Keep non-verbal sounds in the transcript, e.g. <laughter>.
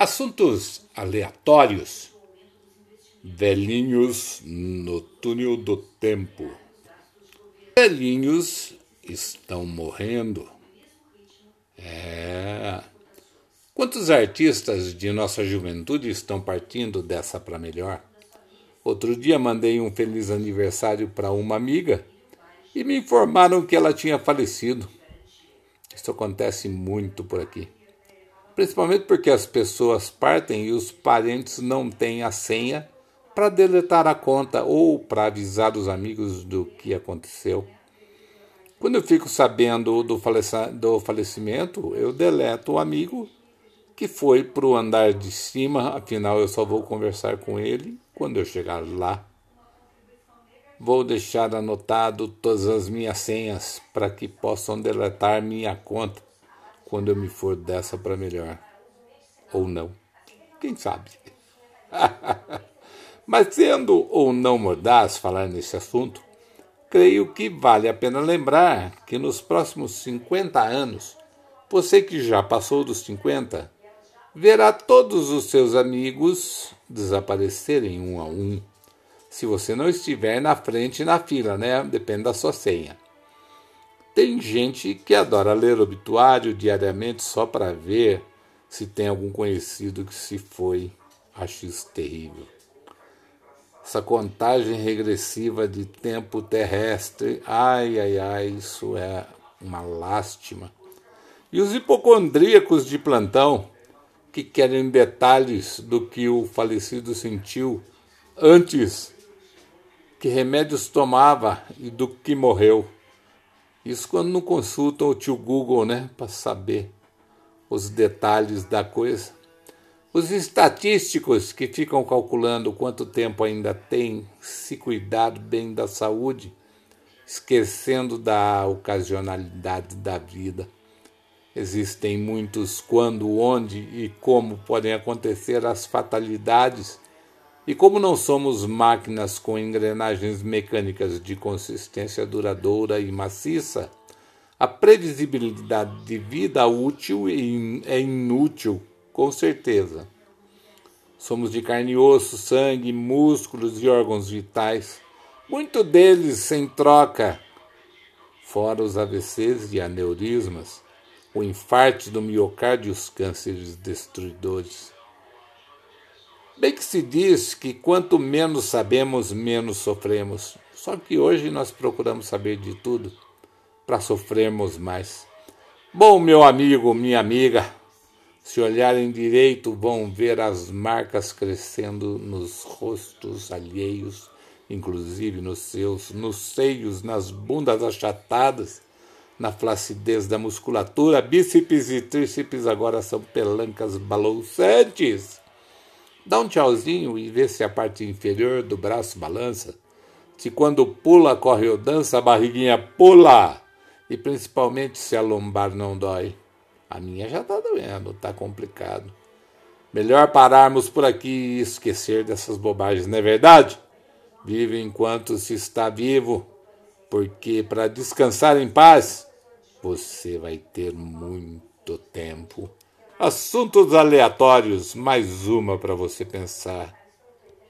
Assuntos aleatórios. Velhinhos no túnel do tempo. Velhinhos estão morrendo. É. Quantos artistas de nossa juventude estão partindo dessa para melhor? Outro dia mandei um feliz aniversário para uma amiga e me informaram que ela tinha falecido. Isso acontece muito por aqui principalmente porque as pessoas partem e os parentes não têm a senha para deletar a conta ou para avisar os amigos do que aconteceu. Quando eu fico sabendo do, do falecimento, eu deleto o amigo que foi para o andar de cima, afinal eu só vou conversar com ele quando eu chegar lá. Vou deixar anotado todas as minhas senhas para que possam deletar minha conta quando eu me for dessa para melhor. Ou não. Quem sabe? <laughs> Mas sendo ou não mordaz falar nesse assunto, creio que vale a pena lembrar que nos próximos 50 anos, você que já passou dos 50, verá todos os seus amigos desaparecerem um a um. Se você não estiver na frente na fila, né? Depende da sua senha. Tem gente que adora ler obituário diariamente só para ver se tem algum conhecido que se foi. Acho isso terrível. Essa contagem regressiva de tempo terrestre, ai, ai, ai, isso é uma lástima. E os hipocondríacos de plantão, que querem detalhes do que o falecido sentiu antes, que remédios tomava e do que morreu. Isso quando não consultam o tio Google, né, para saber os detalhes da coisa. Os estatísticos que ficam calculando quanto tempo ainda tem se cuidado bem da saúde, esquecendo da ocasionalidade da vida. Existem muitos quando, onde e como podem acontecer as fatalidades e como não somos máquinas com engrenagens mecânicas de consistência duradoura e maciça, a previsibilidade de vida útil é inútil, com certeza. Somos de carne e osso, sangue, músculos e órgãos vitais, muito deles sem troca, fora os AVCs e aneurismas, o infarte do miocárdio e os cânceres destruidores. Bem que se diz que quanto menos sabemos, menos sofremos. Só que hoje nós procuramos saber de tudo para sofrermos mais. Bom, meu amigo, minha amiga, se olharem direito, vão ver as marcas crescendo nos rostos alheios, inclusive nos seus, nos seios, nas bundas achatadas, na flacidez da musculatura. Bíceps e tríceps agora são pelancas balouçantes. Dá um tchauzinho e vê se a parte inferior do braço balança. Se quando pula, corre ou dança, a barriguinha pula. E principalmente se a lombar não dói. A minha já está doendo, está complicado. Melhor pararmos por aqui e esquecer dessas bobagens, não é verdade? Vive enquanto se está vivo, porque para descansar em paz, você vai ter muito tempo. Assuntos aleatórios, mais uma para você pensar.